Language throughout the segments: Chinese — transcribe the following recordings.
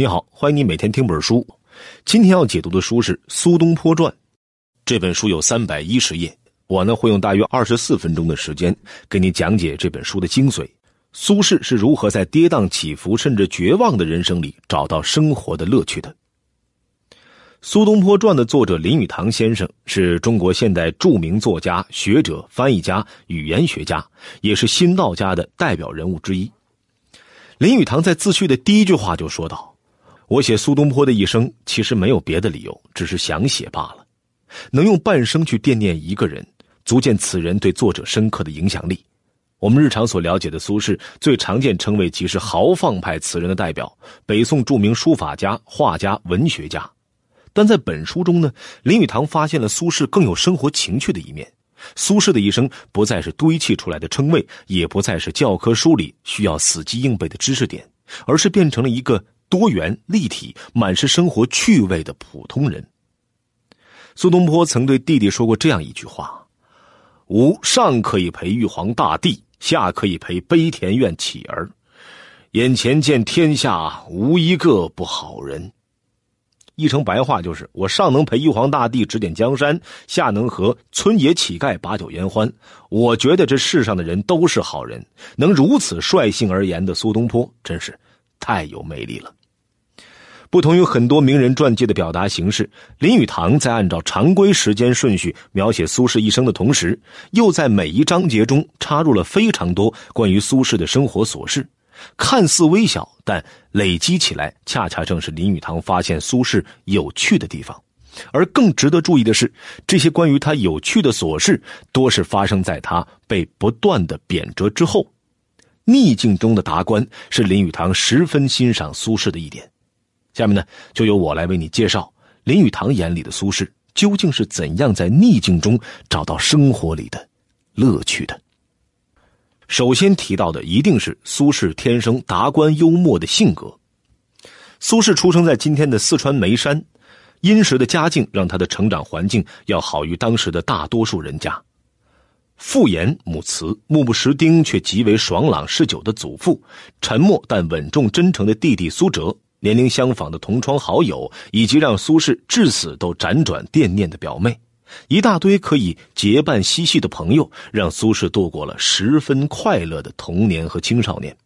你好，欢迎你每天听本书。今天要解读的书是《苏东坡传》，这本书有三百一十页，我呢会用大约二十四分钟的时间给你讲解这本书的精髓。苏轼是如何在跌宕起伏甚至绝望的人生里找到生活的乐趣的？《苏东坡传》的作者林语堂先生是中国现代著名作家、学者、翻译家、语言学家，也是新道家的代表人物之一。林语堂在自序的第一句话就说道。我写苏东坡的一生，其实没有别的理由，只是想写罢了。能用半生去惦念一个人，足见此人对作者深刻的影响力。我们日常所了解的苏轼，最常见称谓即是豪放派词人的代表，北宋著名书法家、画家、文学家。但在本书中呢，林语堂发现了苏轼更有生活情趣的一面。苏轼的一生不再是堆砌出来的称谓，也不再是教科书里需要死记硬背的知识点，而是变成了一个。多元立体、满是生活趣味的普通人。苏东坡曾对弟弟说过这样一句话：“吾上可以陪玉皇大帝，下可以陪悲田院乞儿，眼前见天下无一个不好人。”译成白话就是：我上能陪玉皇大帝指点江山，下能和村野乞丐把酒言欢。我觉得这世上的人都是好人，能如此率性而言的苏东坡，真是太有魅力了。不同于很多名人传记的表达形式，林语堂在按照常规时间顺序描写苏轼一生的同时，又在每一章节中插入了非常多关于苏轼的生活琐事，看似微小，但累积起来，恰恰正是林语堂发现苏轼有趣的地方。而更值得注意的是，这些关于他有趣的琐事，多是发生在他被不断的贬谪之后。逆境中的达观，是林语堂十分欣赏苏轼的一点。下面呢，就由我来为你介绍林语堂眼里的苏轼究竟是怎样在逆境中找到生活里的乐趣的。首先提到的一定是苏轼天生达观幽默的性格。苏轼出生在今天的四川眉山，殷实的家境让他的成长环境要好于当时的大多数人家。父严母慈，目不识丁却极为爽朗嗜酒的祖父，沉默但稳重真诚的弟弟苏辙。年龄相仿的同窗好友，以及让苏轼至死都辗转惦念的表妹，一大堆可以结伴嬉戏的朋友，让苏轼度过了十分快乐的童年和青少年。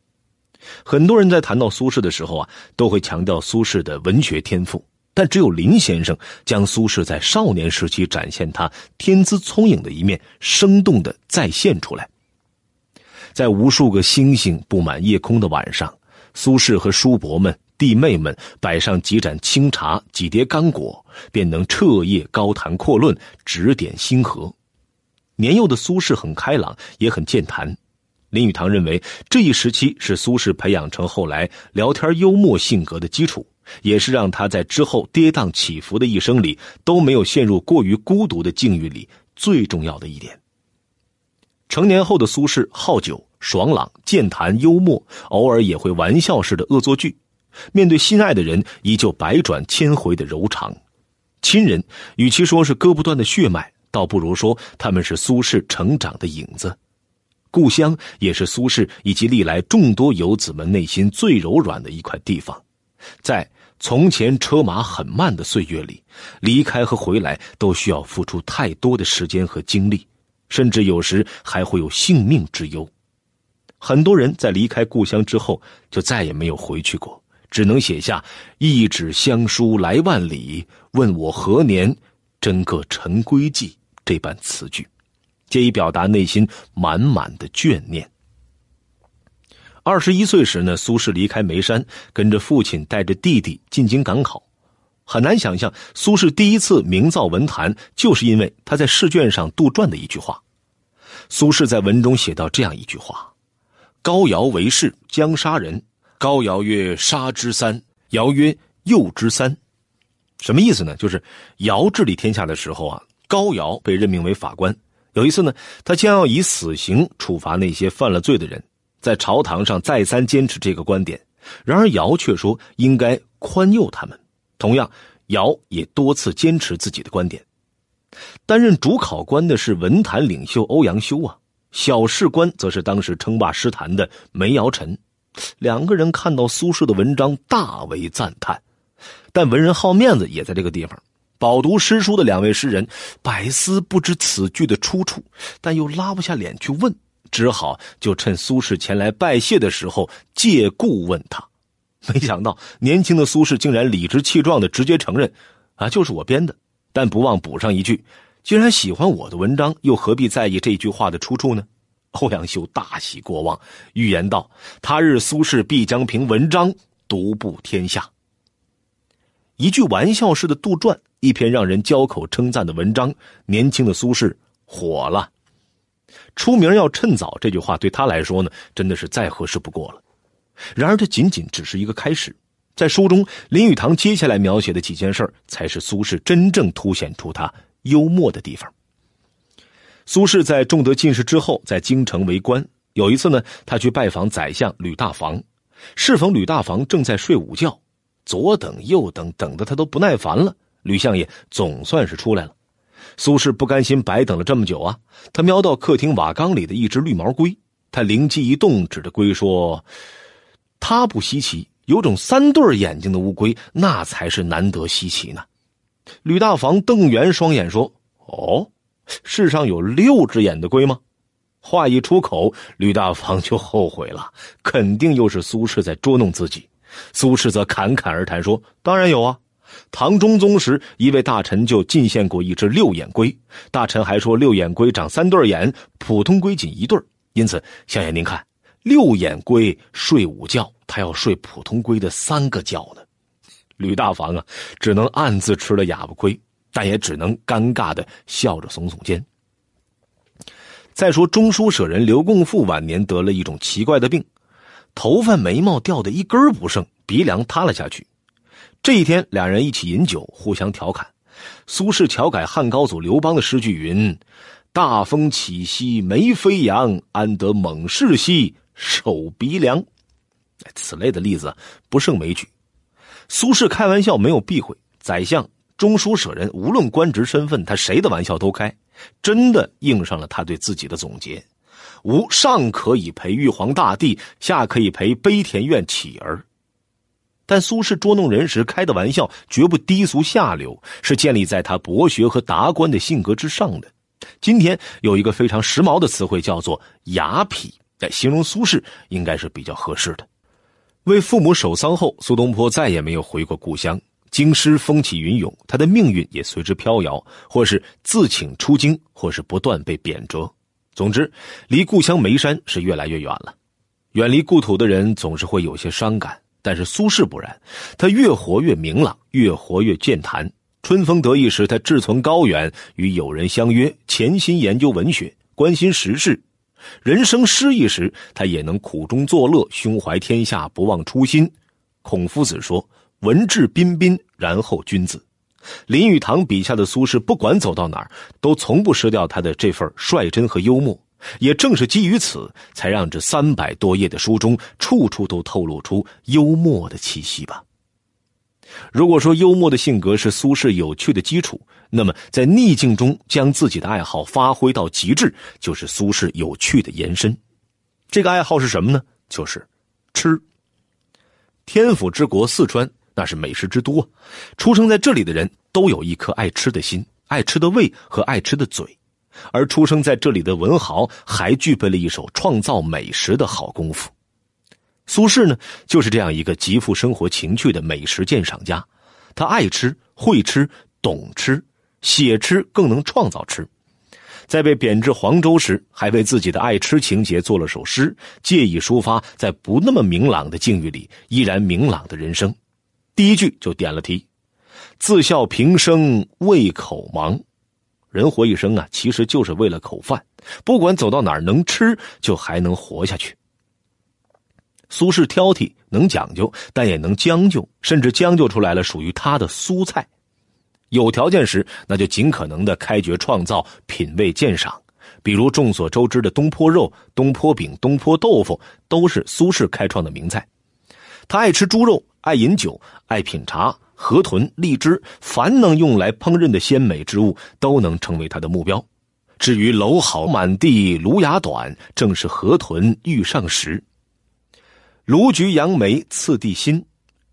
很多人在谈到苏轼的时候啊，都会强调苏轼的文学天赋，但只有林先生将苏轼在少年时期展现他天资聪颖的一面，生动的再现出来。在无数个星星布满夜空的晚上，苏轼和叔伯们。弟妹们摆上几盏清茶、几碟干果，便能彻夜高谈阔论，指点星河。年幼的苏轼很开朗，也很健谈。林语堂认为，这一时期是苏轼培养成后来聊天幽默性格的基础，也是让他在之后跌宕起伏的一生里都没有陷入过于孤独的境遇里最重要的一点。成年后的苏轼好酒、爽朗、健谈、幽默，偶尔也会玩笑式的恶作剧。面对心爱的人，依旧百转千回的柔肠；亲人，与其说是割不断的血脉，倒不如说他们是苏轼成长的影子。故乡也是苏轼以及历来众多游子们内心最柔软的一块地方。在从前车马很慢的岁月里，离开和回来都需要付出太多的时间和精力，甚至有时还会有性命之忧。很多人在离开故乡之后，就再也没有回去过。只能写下“一纸乡书来万里，问我何年真个陈归记”这般词句，借以表达内心满满的眷念。二十一岁时呢，苏轼离开眉山，跟着父亲带着弟弟进京赶考。很难想象，苏轼第一次名噪文坛，就是因为他在试卷上杜撰的一句话。苏轼在文中写到这样一句话：“高尧为士，将杀人。”高尧曰：“杀之三。”尧曰：“诱之三。”什么意思呢？就是尧治理天下的时候啊，高尧被任命为法官。有一次呢，他将要以死刑处罚那些犯了罪的人，在朝堂上再三坚持这个观点。然而尧却说应该宽宥他们。同样，尧也多次坚持自己的观点。担任主考官的是文坛领袖欧阳修啊，小试官则是当时称霸诗坛的梅尧臣。两个人看到苏轼的文章，大为赞叹。但文人好面子也在这个地方。饱读诗书的两位诗人百思不知此句的出处，但又拉不下脸去问，只好就趁苏轼前来拜谢的时候借故问他。没想到年轻的苏轼竟然理直气壮的直接承认：“啊，就是我编的。”但不忘补上一句：“既然喜欢我的文章，又何必在意这句话的出处呢？” 欧阳修大喜过望，预言道：“他日苏轼必将凭文章独步天下。”一句玩笑式的杜撰，一篇让人交口称赞的文章，年轻的苏轼火了。出名要趁早，这句话对他来说呢，真的是再合适不过了。然而，这仅仅只是一个开始。在书中，林语堂接下来描写的几件事才是苏轼真正凸显出他幽默的地方。苏轼在中得进士之后，在京城为官。有一次呢，他去拜访宰相吕大房，适逢吕大房正在睡午觉，左等右等，等的他都不耐烦了。吕相爷总算是出来了，苏轼不甘心白等了这么久啊，他瞄到客厅瓦缸里的一只绿毛龟，他灵机一动，指着龟说：“它不稀奇，有种三对眼睛的乌龟，那才是难得稀奇呢。”吕大房瞪圆双眼说：“哦。”世上有六只眼的龟吗？话一出口，吕大房就后悔了，肯定又是苏轼在捉弄自己。苏轼则侃侃而谈说：“当然有啊，唐中宗时一位大臣就进献过一只六眼龟，大臣还说六眼龟长三对眼，普通龟仅一对因此相爷您看，六眼龟睡午觉，他要睡普通龟的三个觉呢。”吕大房啊，只能暗自吃了哑巴亏。但也只能尴尬的笑着耸耸肩。再说中书舍人刘共富晚年得了一种奇怪的病，头发眉毛掉的一根不剩，鼻梁塌了下去。这一天，两人一起饮酒，互相调侃。苏轼调改汉高祖刘邦的诗句云：“大风起兮眉飞扬，安得猛士兮守鼻梁。”此类的例子不胜枚举。苏轼开玩笑没有避讳，宰相。中书舍人无论官职身份，他谁的玩笑都开，真的应上了他对自己的总结：吾上可以陪玉皇大帝，下可以陪悲田院乞儿。但苏轼捉弄人时开的玩笑绝不低俗下流，是建立在他博学和达观的性格之上的。今天有一个非常时髦的词汇叫做“雅痞”，来形容苏轼应该是比较合适的。为父母守丧后，苏东坡再也没有回过故乡。京师风起云涌，他的命运也随之飘摇，或是自请出京，或是不断被贬谪。总之，离故乡眉山是越来越远了。远离故土的人总是会有些伤感，但是苏轼不然，他越活越明朗，越活越健谈。春风得意时，他志存高远，与友人相约，潜心研究文学，关心时事；人生失意时，他也能苦中作乐，胸怀天下，不忘初心。孔夫子说。文质彬彬，然后君子。林语堂笔下的苏轼，不管走到哪儿，都从不失掉他的这份率真和幽默。也正是基于此，才让这三百多页的书中，处处都透露出幽默的气息吧。如果说幽默的性格是苏轼有趣的基础，那么在逆境中将自己的爱好发挥到极致，就是苏轼有趣的延伸。这个爱好是什么呢？就是吃。天府之国四川。那是美食之都，出生在这里的人都有一颗爱吃的心、爱吃的胃和爱吃的嘴，而出生在这里的文豪还具备了一手创造美食的好功夫。苏轼呢，就是这样一个极富生活情趣的美食鉴赏家，他爱吃、会吃、懂吃，写吃更能创造吃。在被贬至黄州时，还为自己的爱吃情节做了首诗，借以抒发在不那么明朗的境遇里依然明朗的人生。第一句就点了题：“自笑平生为口忙。”人活一生啊，其实就是为了口饭。不管走到哪儿，能吃就还能活下去。苏轼挑剔，能讲究，但也能将就，甚至将就出来了属于他的苏菜。有条件时，那就尽可能的开掘创造，品味鉴赏。比如众所周知的东坡肉、东坡饼、东坡豆腐，都是苏轼开创的名菜。他爱吃猪肉。爱饮酒，爱品茶，河豚、荔枝，凡能用来烹饪的鲜美之物，都能成为他的目标。至于蒌蒿满地芦芽短，正是河豚欲上时。卢橘杨梅次第新，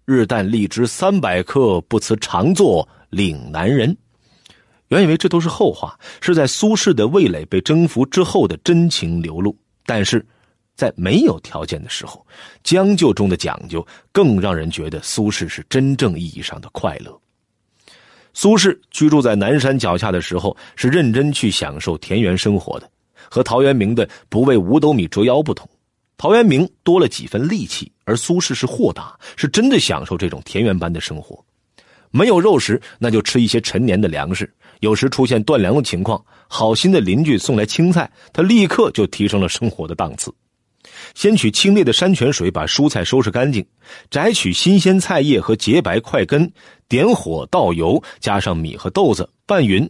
日啖荔枝三百克，不辞常作岭南人。原以为这都是后话，是在苏轼的味蕾被征服之后的真情流露。但是，在没有条件的时候，将就中的讲究，更让人觉得苏轼是真正意义上的快乐。苏轼居住在南山脚下的时候，是认真去享受田园生活的，和陶渊明的不为五斗米折腰不同。陶渊明多了几分戾气，而苏轼是豁达，是真的享受这种田园般的生活。没有肉食，那就吃一些陈年的粮食。有时出现断粮的情况，好心的邻居送来青菜，他立刻就提升了生活的档次。先取清冽的山泉水把蔬菜收拾干净，摘取新鲜菜叶和洁白块根，点火倒油，加上米和豆子拌匀，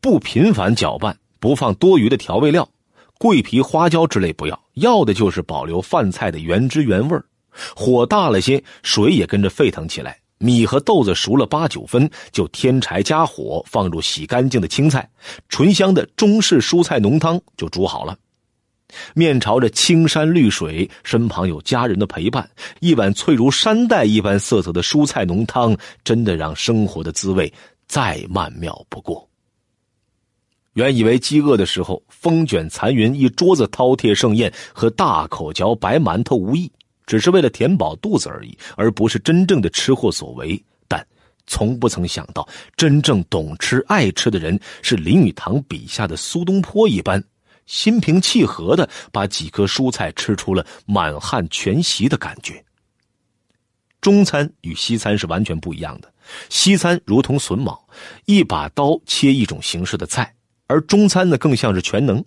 不频繁搅拌，不放多余的调味料，桂皮、花椒之类不要，要的就是保留饭菜的原汁原味火大了些，水也跟着沸腾起来。米和豆子熟了八九分，就添柴加火，放入洗干净的青菜，醇香的中式蔬菜浓汤就煮好了。面朝着青山绿水，身旁有家人的陪伴，一碗翠如山黛一般色泽的蔬菜浓汤，真的让生活的滋味再曼妙不过。原以为饥饿的时候，风卷残云一桌子饕餮盛宴和大口嚼白馒头无异。只是为了填饱肚子而已，而不是真正的吃货所为。但从不曾想到，真正懂吃爱吃的人是林语堂笔下的苏东坡一般，心平气和的把几颗蔬菜吃出了满汉全席的感觉。中餐与西餐是完全不一样的，西餐如同榫卯，一把刀切一种形式的菜，而中餐呢更像是全能。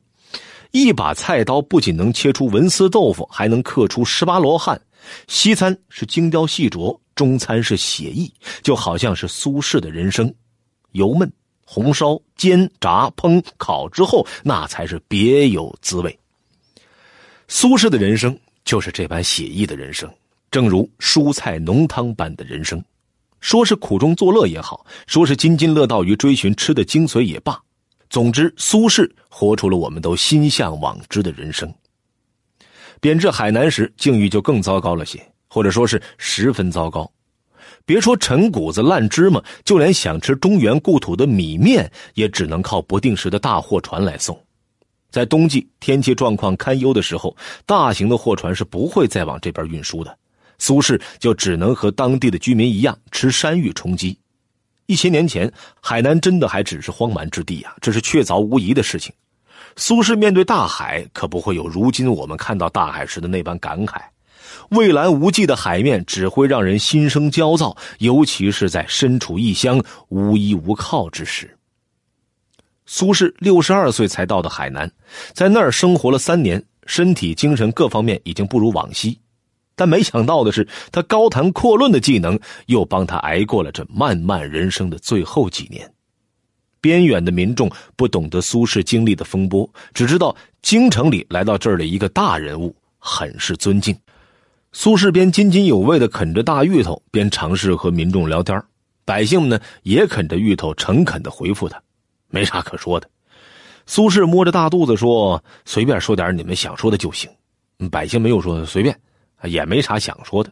一把菜刀不仅能切出文思豆腐，还能刻出十八罗汉。西餐是精雕细琢，中餐是写意，就好像是苏轼的人生：油焖、红烧、煎、炸、烹、烤之后，那才是别有滋味。苏轼的人生就是这般写意的人生，正如蔬菜浓汤般的人生。说是苦中作乐也好，说是津津乐道于追寻吃的精髓也罢。总之，苏轼活出了我们都心向往之的人生。贬至海南时，境遇就更糟糕了些，或者说是十分糟糕。别说陈谷子、烂芝麻，就连想吃中原故土的米面，也只能靠不定时的大货船来送。在冬季天气状况堪忧的时候，大型的货船是不会再往这边运输的。苏轼就只能和当地的居民一样，吃山芋充饥。一千年前，海南真的还只是荒蛮之地啊，这是确凿无疑的事情。苏轼面对大海，可不会有如今我们看到大海时的那般感慨。蔚蓝无际的海面只会让人心生焦躁，尤其是在身处异乡、无依无靠之时。苏轼六十二岁才到的海南，在那儿生活了三年，身体、精神各方面已经不如往昔。但没想到的是，他高谈阔论的技能又帮他挨过了这漫漫人生的最后几年。边远的民众不懂得苏轼经历的风波，只知道京城里来到这儿的一个大人物，很是尊敬。苏轼边津津有味的啃着大芋头，边尝试和民众聊天。百姓们呢也啃着芋头，诚恳的回复他，没啥可说的。苏轼摸着大肚子说：“随便说点你们想说的就行。”百姓没有说随便。也没啥想说的，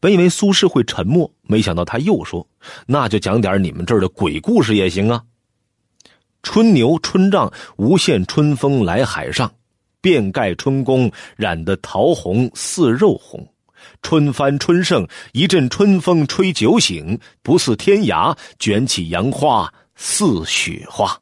本以为苏轼会沉默，没想到他又说：“那就讲点你们这儿的鬼故事也行啊。”春牛春帐，无限春风来海上，遍盖春宫，染得桃红似肉红。春帆春盛，一阵春风吹酒醒，不似天涯，卷起杨花似雪花。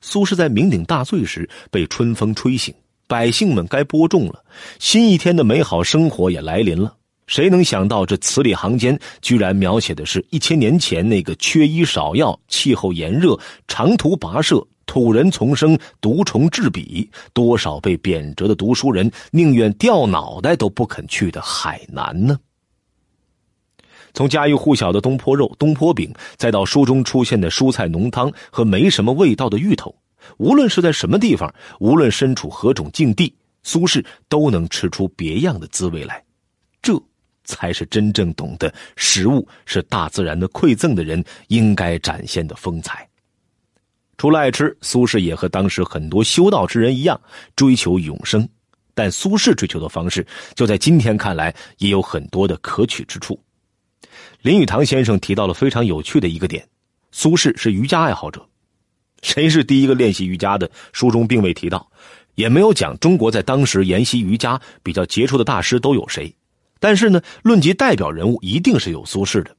苏轼在酩酊大醉时被春风吹醒。百姓们该播种了，新一天的美好生活也来临了。谁能想到这词里行间居然描写的是一千年前那个缺医少药、气候炎热、长途跋涉、土人丛生、毒虫治彼，多少被贬谪的读书人宁愿掉脑袋都不肯去的海南呢？从家喻户晓的东坡肉、东坡饼，再到书中出现的蔬菜浓汤和没什么味道的芋头。无论是在什么地方，无论身处何种境地，苏轼都能吃出别样的滋味来。这才是真正懂得食物是大自然的馈赠的人应该展现的风采。除了爱吃，苏轼也和当时很多修道之人一样追求永生。但苏轼追求的方式，就在今天看来也有很多的可取之处。林语堂先生提到了非常有趣的一个点：苏轼是瑜伽爱好者。谁是第一个练习瑜伽的？书中并未提到，也没有讲中国在当时研习瑜伽比较杰出的大师都有谁。但是呢，论及代表人物，一定是有苏轼的。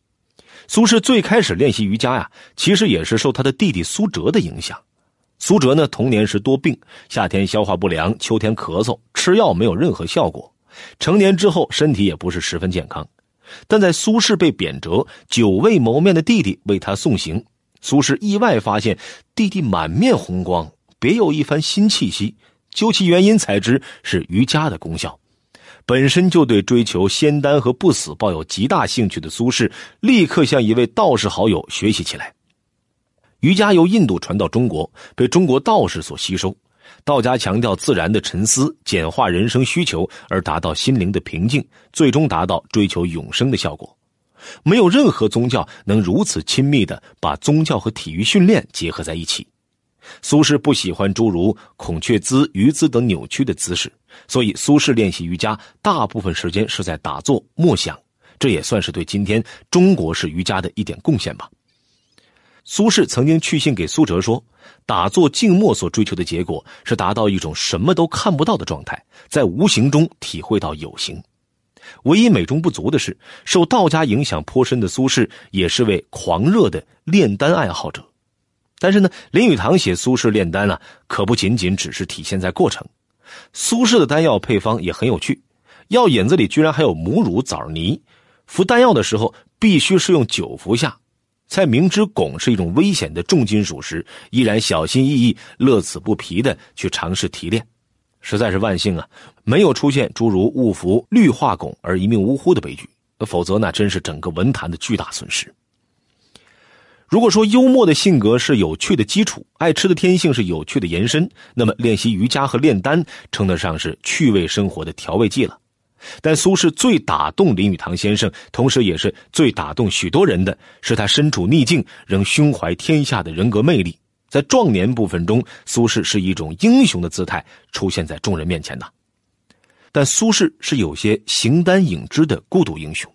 苏轼最开始练习瑜伽呀，其实也是受他的弟弟苏辙的影响。苏辙呢，童年时多病，夏天消化不良，秋天咳嗽，吃药没有任何效果。成年之后，身体也不是十分健康。但在苏轼被贬谪，久未谋面的弟弟为他送行，苏轼意外发现弟弟满面红光，别有一番新气息。究其原因，才知是瑜伽的功效。本身就对追求仙丹和不死抱有极大兴趣的苏轼，立刻向一位道士好友学习起来。瑜伽由印度传到中国，被中国道士所吸收。道家强调自然的沉思，简化人生需求，而达到心灵的平静，最终达到追求永生的效果。没有任何宗教能如此亲密的把宗教和体育训练结合在一起。苏轼不喜欢诸如孔雀姿、鱼姿等扭曲的姿势，所以苏轼练习瑜伽大部分时间是在打坐默想，这也算是对今天中国式瑜伽的一点贡献吧。苏轼曾经去信给苏辙说：“打坐静默所追求的结果是达到一种什么都看不到的状态，在无形中体会到有形。唯一美中不足的是，受道家影响颇深的苏轼也是位狂热的炼丹爱好者。但是呢，林语堂写苏轼炼丹啊，可不仅仅只是体现在过程。苏轼的丹药配方也很有趣，药引子里居然还有母乳枣泥。服丹药的时候，必须是用酒服下。”在明知汞是一种危险的重金属时，依然小心翼翼、乐此不疲的去尝试提炼，实在是万幸啊！没有出现诸如误服氯化汞而一命呜呼的悲剧，否则那真是整个文坛的巨大损失。如果说幽默的性格是有趣的基础，爱吃的天性是有趣的延伸，那么练习瑜伽和炼丹称得上是趣味生活的调味剂了。但苏轼最打动林语堂先生，同时也是最打动许多人的，是他身处逆境仍胸怀天下的人格魅力。在壮年部分中，苏轼是一种英雄的姿态出现在众人面前的。但苏轼是有些形单影只的孤独英雄，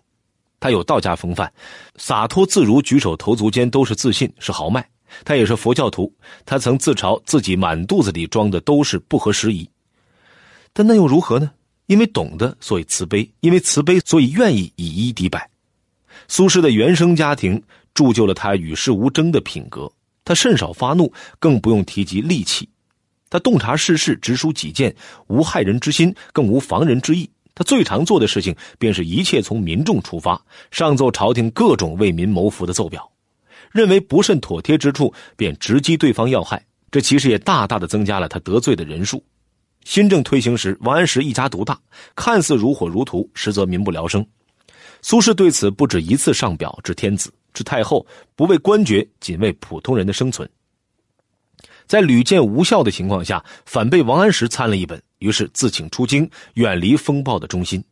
他有道家风范，洒脱自如，举手投足间都是自信，是豪迈。他也是佛教徒，他曾自嘲自己满肚子里装的都是不合时宜。但那又如何呢？因为懂得，所以慈悲；因为慈悲，所以愿意以一敌百。苏轼的原生家庭铸就了他与世无争的品格。他甚少发怒，更不用提及戾气。他洞察世事，直抒己见，无害人之心，更无防人之意。他最常做的事情，便是一切从民众出发，上奏朝廷各种为民谋福的奏表。认为不甚妥帖之处，便直击对方要害。这其实也大大的增加了他得罪的人数。新政推行时，王安石一家独大，看似如火如荼，实则民不聊生。苏轼对此不止一次上表至天子、至太后，不为官爵，仅为普通人的生存。在屡见无效的情况下，反被王安石参了一本，于是自请出京，远离风暴的中心。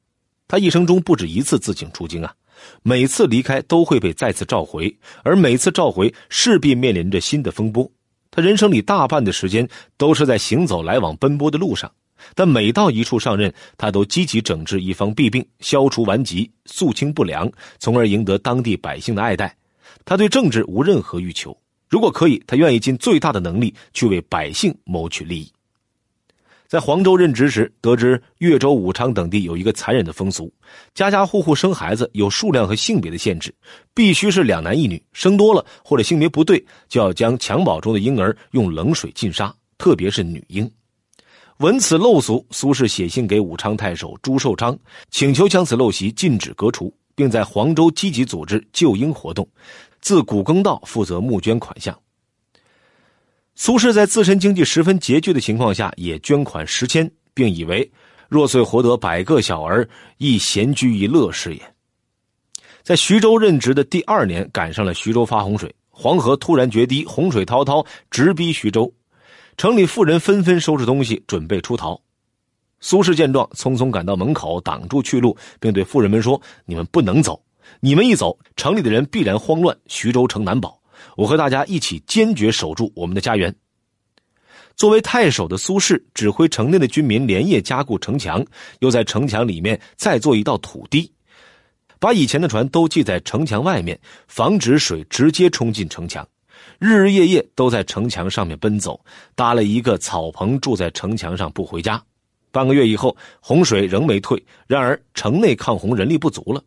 他一生中不止一次自请出京啊，每次离开都会被再次召回，而每次召回势必面临着新的风波。他人生里大半的时间都是在行走来往奔波的路上，但每到一处上任，他都积极整治一方弊病，消除顽疾，肃清不良，从而赢得当地百姓的爱戴。他对政治无任何欲求，如果可以，他愿意尽最大的能力去为百姓谋取利益。在黄州任职时，得知越州、武昌等地有一个残忍的风俗：家家户户生孩子有数量和性别的限制，必须是两男一女。生多了或者性别不对，就要将襁褓中的婴儿用冷水浸杀，特别是女婴。闻此陋俗，苏轼写信给武昌太守朱寿昌，请求将此陋习禁止革除，并在黄州积极组织救婴活动，自古更道负责募捐款项。苏轼在自身经济十分拮据的情况下，也捐款十千，并以为若遂活得百个小儿，亦闲居一乐事也。在徐州任职的第二年，赶上了徐州发洪水，黄河突然决堤，洪水滔滔，直逼徐州，城里妇人纷纷收拾东西，准备出逃。苏轼见状，匆匆赶到门口，挡住去路，并对妇人们说：“你们不能走，你们一走，城里的人必然慌乱，徐州城难保。”我和大家一起坚决守住我们的家园。作为太守的苏轼，指挥城内的军民连夜加固城墙，又在城墙里面再做一道土堤，把以前的船都系在城墙外面，防止水直接冲进城墙。日日夜夜都在城墙上面奔走，搭了一个草棚住在城墙上不回家。半个月以后，洪水仍没退，然而城内抗洪人力不足了。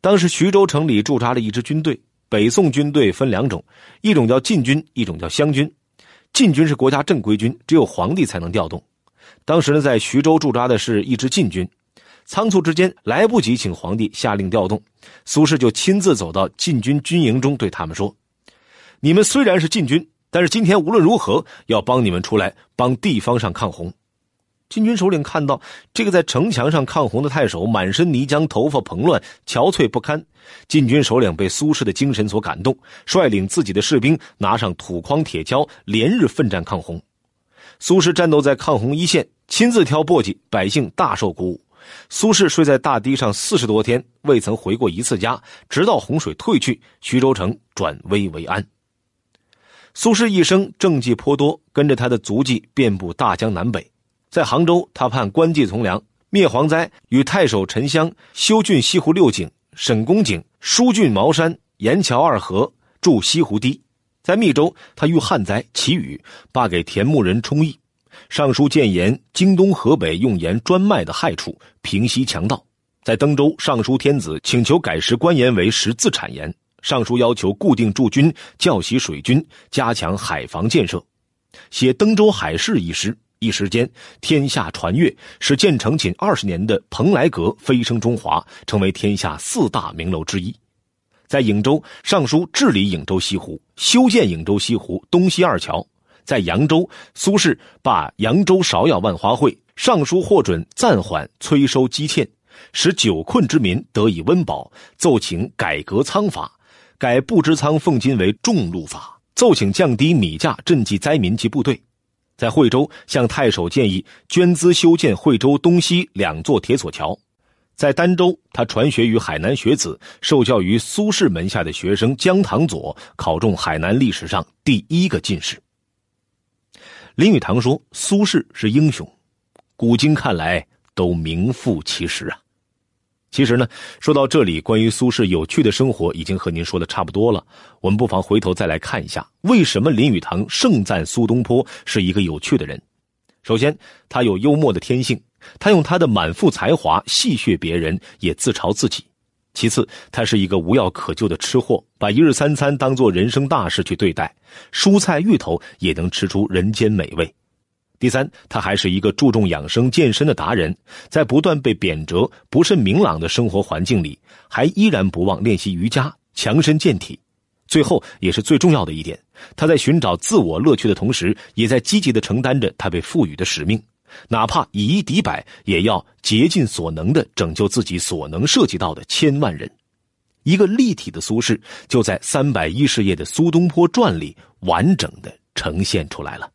当时徐州城里驻扎了一支军队，北宋军队分两种，一种叫禁军，一种叫湘军。禁军是国家正规军，只有皇帝才能调动。当时呢，在徐州驻扎的是一支禁军，仓促之间来不及请皇帝下令调动，苏轼就亲自走到禁军军营中，对他们说：“你们虽然是禁军，但是今天无论如何要帮你们出来帮地方上抗洪。”禁军首领看到这个在城墙上抗洪的太守，满身泥浆，头发蓬乱，憔悴不堪。禁军首领被苏轼的精神所感动，率领自己的士兵拿上土筐铁锹，连日奋战抗洪。苏轼战斗在抗洪一线，亲自挑簸箕，百姓大受鼓舞。苏轼睡在大堤上四十多天，未曾回过一次家，直到洪水退去，徐州城转危为安。苏轼一生政绩颇多，跟着他的足迹遍布大江南北。在杭州，他判官妓从良，灭蝗灾，与太守陈襄修浚西湖六井、沈公井、疏浚茅山、沿桥二河，筑西湖堤。在密州，他遇旱灾祈雨，罢给田牧人充役。上书谏言京东河北用盐专卖的害处，平息强盗。在登州，上书天子请求改食官盐为食自产盐。上书要求固定驻军，教习水军，加强海防建设。写登州海事一诗。一时间，天下传阅，使建成仅二十年的蓬莱阁飞升中华，成为天下四大名楼之一。在颍州，上书治理颍州西湖，修建颍州西湖东西二桥。在扬州，苏轼罢扬州芍药万花会，上书获准暂缓催收积欠，使久困之民得以温饱。奏请改革仓法，改布支仓俸金为重禄法，奏请降低米价赈济灾民及部队。在惠州，向太守建议捐资修建惠州东西两座铁索桥；在儋州，他传学于海南学子，受教于苏轼门下的学生姜唐佐，考中海南历史上第一个进士。林语堂说：“苏轼是英雄，古今看来都名副其实啊。”其实呢，说到这里，关于苏轼有趣的生活已经和您说的差不多了。我们不妨回头再来看一下，为什么林语堂盛赞苏东坡是一个有趣的人。首先，他有幽默的天性，他用他的满腹才华戏谑别人，也自嘲自己。其次，他是一个无药可救的吃货，把一日三餐当做人生大事去对待，蔬菜芋头也能吃出人间美味。第三，他还是一个注重养生健身的达人，在不断被贬谪、不甚明朗的生活环境里，还依然不忘练习瑜伽、强身健体。最后，也是最重要的一点，他在寻找自我乐趣的同时，也在积极的承担着他被赋予的使命，哪怕以一敌百，也要竭尽所能的拯救自己所能涉及到的千万人。一个立体的苏轼，就在三百一十页的《苏东坡传》里完整的呈现出来了。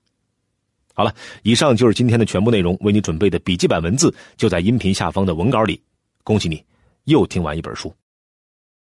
好了，以上就是今天的全部内容。为你准备的笔记本文字就在音频下方的文稿里。恭喜你，又听完一本书。